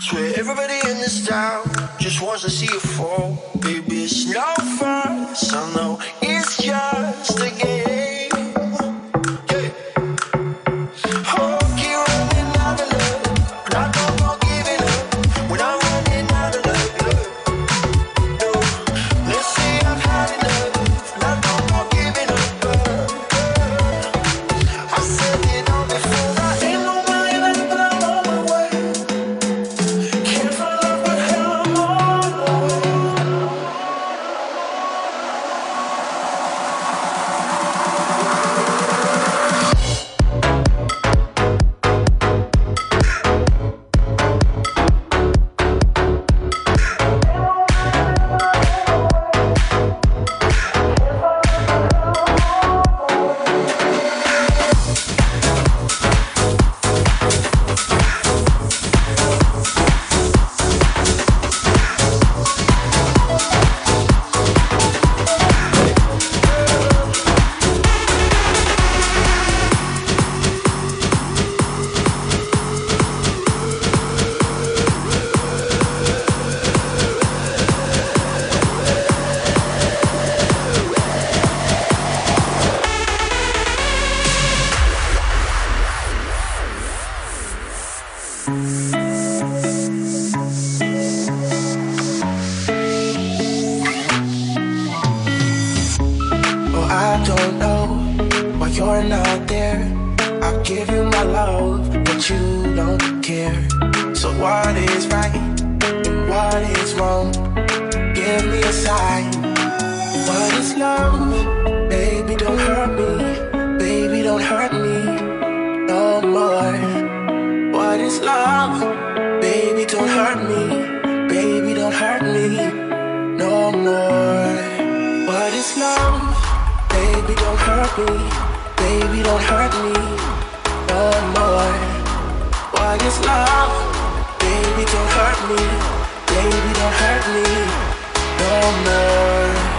Swear everybody in this town just wants to see you fall. Baby, it's no fun. I know Give me a sign. What is love? Baby, don't hurt me. Baby, don't hurt me no more. What is love? Baby, don't hurt me. Baby, don't hurt me no more. What is love? Baby, don't hurt me. Baby, don't hurt me no more. What is love? Baby, don't hurt me. Baby, don't hurt me no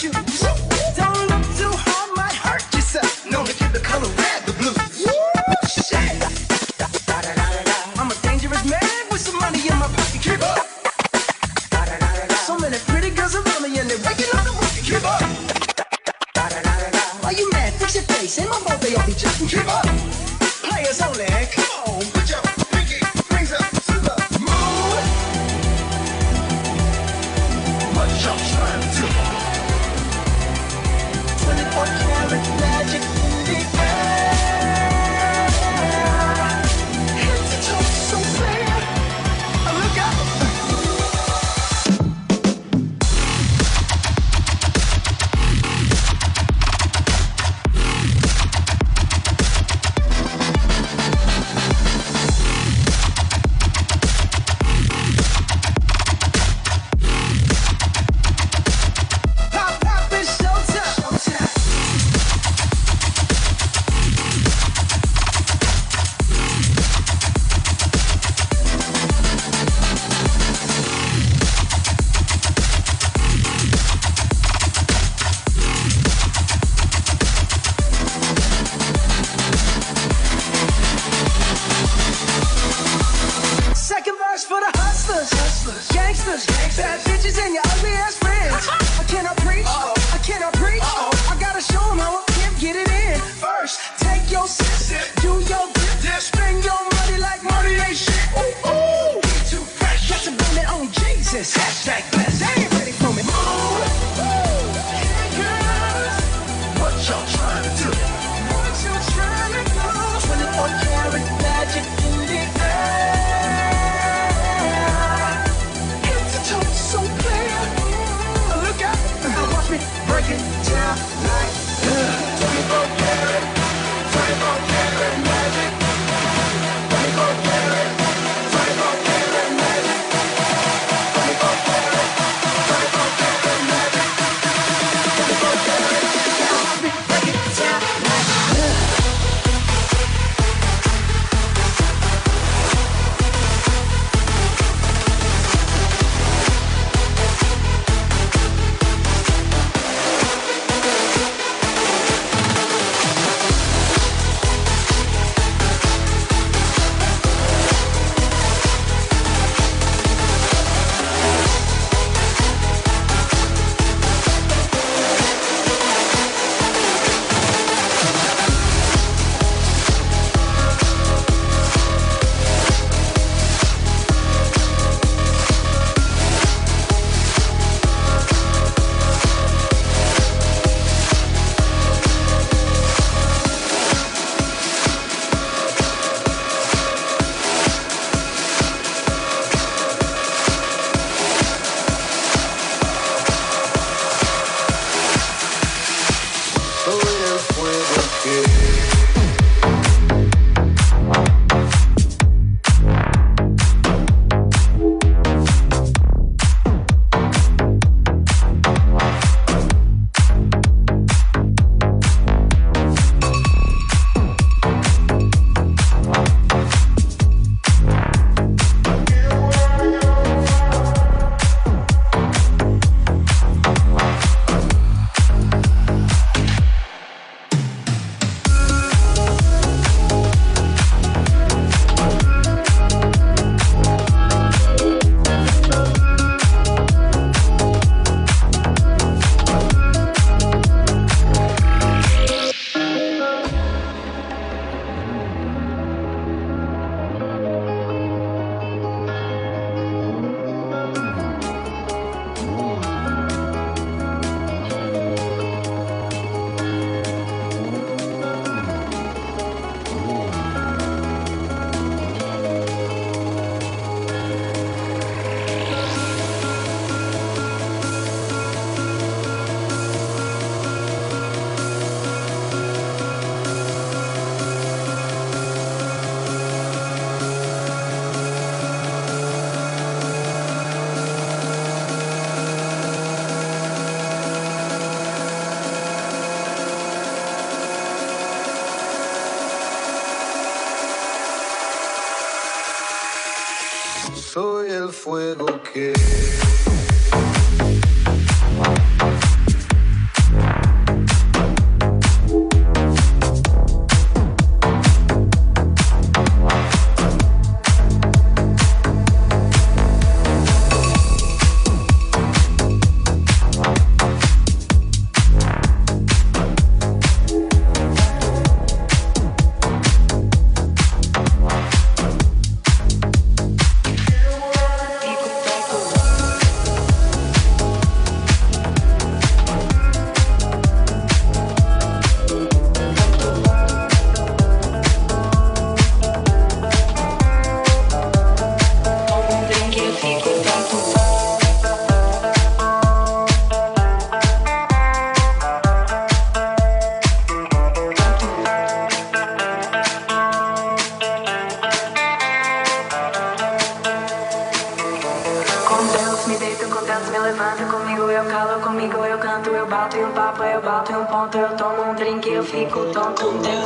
finest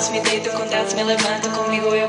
danço, me deito, quando danço, me levanto, comigo eu